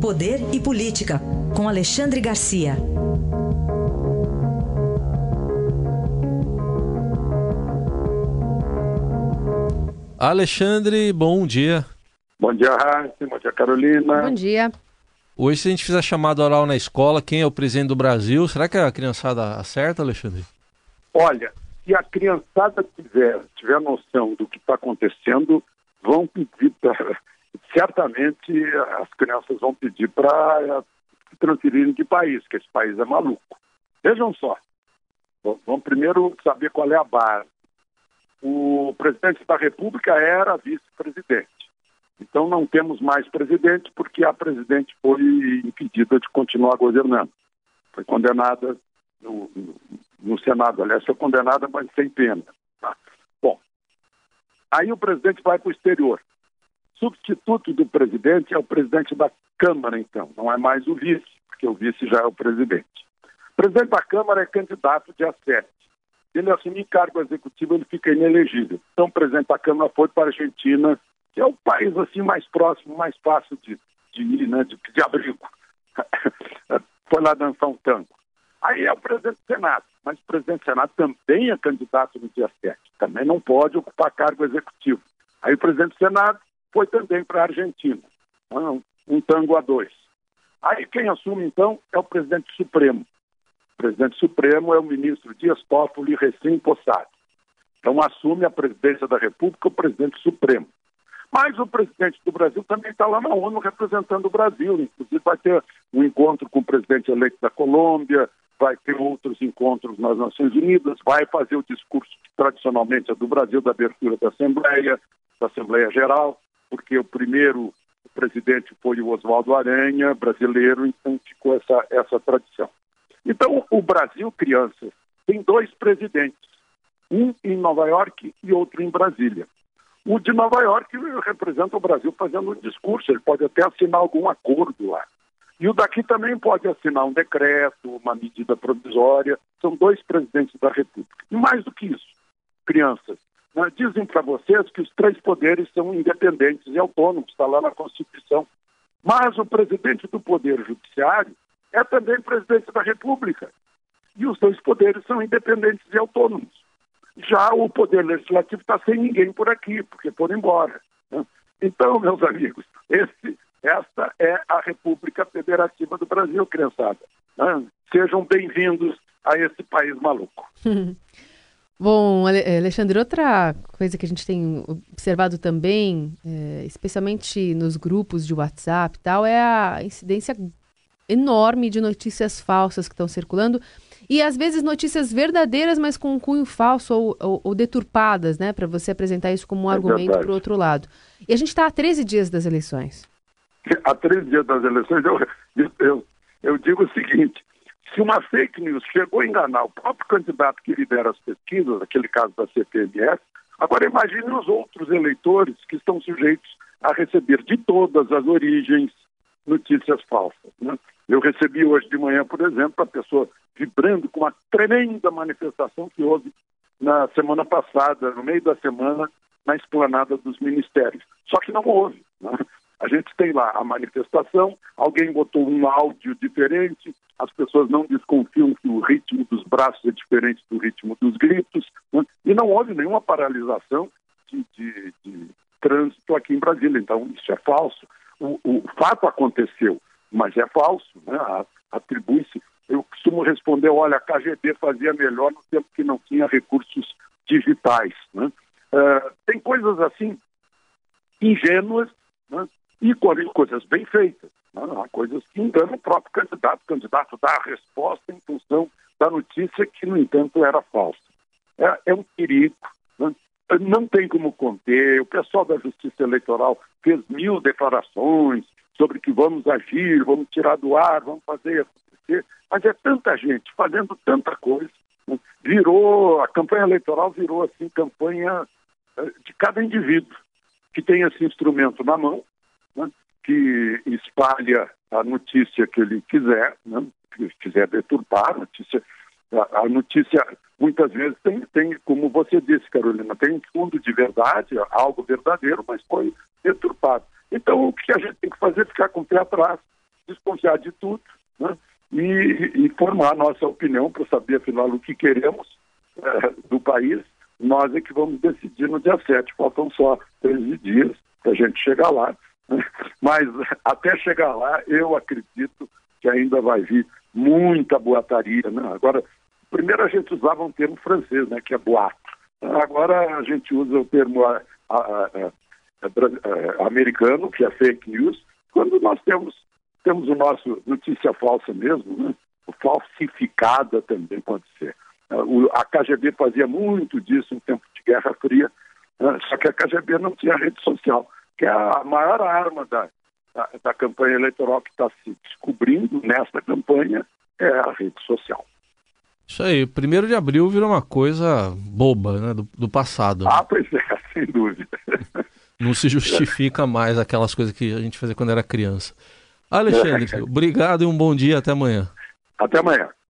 Poder e Política, com Alexandre Garcia. Alexandre, bom dia. Bom dia, Raíssa. Bom dia, Carolina. Bom dia. Hoje, se a gente fizer chamada oral na escola, quem é o presidente do Brasil, será que a criançada acerta, Alexandre? Olha, se a criançada tiver, tiver noção do que está acontecendo, vão pedir para. Certamente as crianças vão pedir para se transferirem de país, que esse país é maluco. Vejam só. Vamos primeiro saber qual é a base. O presidente da República era vice-presidente. Então não temos mais presidente porque a presidente foi impedida de continuar governando. Foi condenada no, no Senado, aliás, foi condenada, mas sem pena. Tá? Bom, aí o presidente vai para o exterior. Substituto do presidente é o presidente da Câmara, então, não é mais o vice, porque o vice já é o presidente. O presidente da Câmara é candidato dia 7. Se ele assumir cargo executivo, ele fica inelegível. Então, o presidente da Câmara foi para a Argentina, que é o país assim mais próximo, mais fácil de, de ir, né, de abrigo. foi lá dançar um tango. Aí é o presidente do Senado, mas o presidente do Senado também é candidato no dia 7, também não pode ocupar cargo executivo. Aí o presidente do Senado foi também para a Argentina, um, um tango a dois. Aí quem assume então é o presidente Supremo. O presidente Supremo é o ministro Dias Toffoli, recém-possado. Então assume a presidência da República o presidente Supremo. Mas o presidente do Brasil também está lá na ONU representando o Brasil. Inclusive, vai ter um encontro com o presidente eleito da Colômbia, vai ter outros encontros nas Nações Unidas, vai fazer o discurso que tradicionalmente é do Brasil, da abertura da Assembleia, da Assembleia Geral, porque o primeiro presidente foi o Oswaldo Aranha, brasileiro, então ficou essa, essa tradição. Então, o Brasil, crianças, tem dois presidentes, um em Nova York e outro em Brasília. O de Nova York representa o Brasil fazendo um discurso, ele pode até assinar algum acordo lá. E o daqui também pode assinar um decreto, uma medida provisória. São dois presidentes da República. E mais do que isso, crianças, né, dizem para vocês que os três poderes são independentes e autônomos, está lá na Constituição. Mas o presidente do Poder Judiciário é também presidente da República. E os dois poderes são independentes e autônomos. Já o Poder Legislativo está sem ninguém por aqui, porque foram embora. Né? Então, meus amigos, esse, esta é a República Federativa do Brasil, criançada. Né? Sejam bem-vindos a esse país maluco. Bom, eh, Alexandre, outra coisa que a gente tem observado também, é, especialmente nos grupos de WhatsApp e tal, é a incidência enorme de notícias falsas que estão circulando e às vezes notícias verdadeiras, mas com um cunho falso ou, ou, ou deturpadas, né? Para você apresentar isso como um é argumento para o outro lado. E a gente está a 13 dias das eleições. Há 13 dias das eleições, eu, eu, eu digo o seguinte: se uma fake news chegou a enganar o próprio candidato que lidera as pesquisas, aquele caso da CPMS, agora imagine os outros eleitores que estão sujeitos a receber de todas as origens notícias falsas. Né? Eu recebi hoje de manhã, por exemplo, a pessoa vibrando com uma tremenda manifestação que houve na semana passada, no meio da semana, na esplanada dos ministérios. Só que não houve. Né? A gente tem lá a manifestação, alguém botou um áudio diferente, as pessoas não desconfiam que o ritmo dos braços é diferente do ritmo dos gritos, né? e não houve nenhuma paralisação de, de, de, trânsito aqui em Brasília. Então, isso é falso. O, o fato aconteceu, mas é falso, né? atribui-se eu costumo responder, olha, a KGB fazia melhor no tempo que não tinha recursos digitais. Né? Uh, tem coisas assim ingênuas né? E coisas bem feitas. Né? Coisas que enganam o próprio candidato. O candidato dá a resposta em função da notícia que, no entanto, era falsa. É, é um perigo. Né? Não tem como conter. O pessoal da Justiça Eleitoral fez mil declarações sobre que vamos agir, vamos tirar do ar, vamos fazer acontecer. Mas é tanta gente fazendo tanta coisa. Né? Virou, a campanha eleitoral virou assim, campanha eh, de cada indivíduo que tem esse instrumento na mão, né? que espalha a notícia que ele quiser, né? que quiser deturpar a notícia. A, a notícia, muitas vezes, tem, tem, como você disse, Carolina, tem um fundo de verdade, algo verdadeiro, mas foi deturpado. Então, o que a gente tem que fazer é ficar com o pé atrás, desconfiar de tudo, né? e, e formar a nossa opinião para saber, afinal, o que queremos é, do país. Nós é que vamos decidir no dia 7. Faltam só 13 dias para a gente chegar lá. Mas até chegar lá, eu acredito que ainda vai vir muita boataria. Né? Agora, primeiro a gente usava um termo francês, né, que é boato. Agora a gente usa o termo a, a, a, americano, que é fake news, quando nós temos temos o nosso notícia falsa mesmo, né? falsificada também pode ser. A KGB fazia muito disso em tempo de Guerra Fria, né? só que a KGB não tinha rede social, que é a maior arma da, da, da campanha eleitoral que está se descobrindo nesta campanha é a rede social. Isso aí, primeiro de abril virou uma coisa boba, né, do, do passado. Né? Ah, pois é, sem dúvida. Não se justifica mais aquelas coisas que a gente fazia quando era criança. Alexandre, obrigado e um bom dia. Até amanhã. Até amanhã.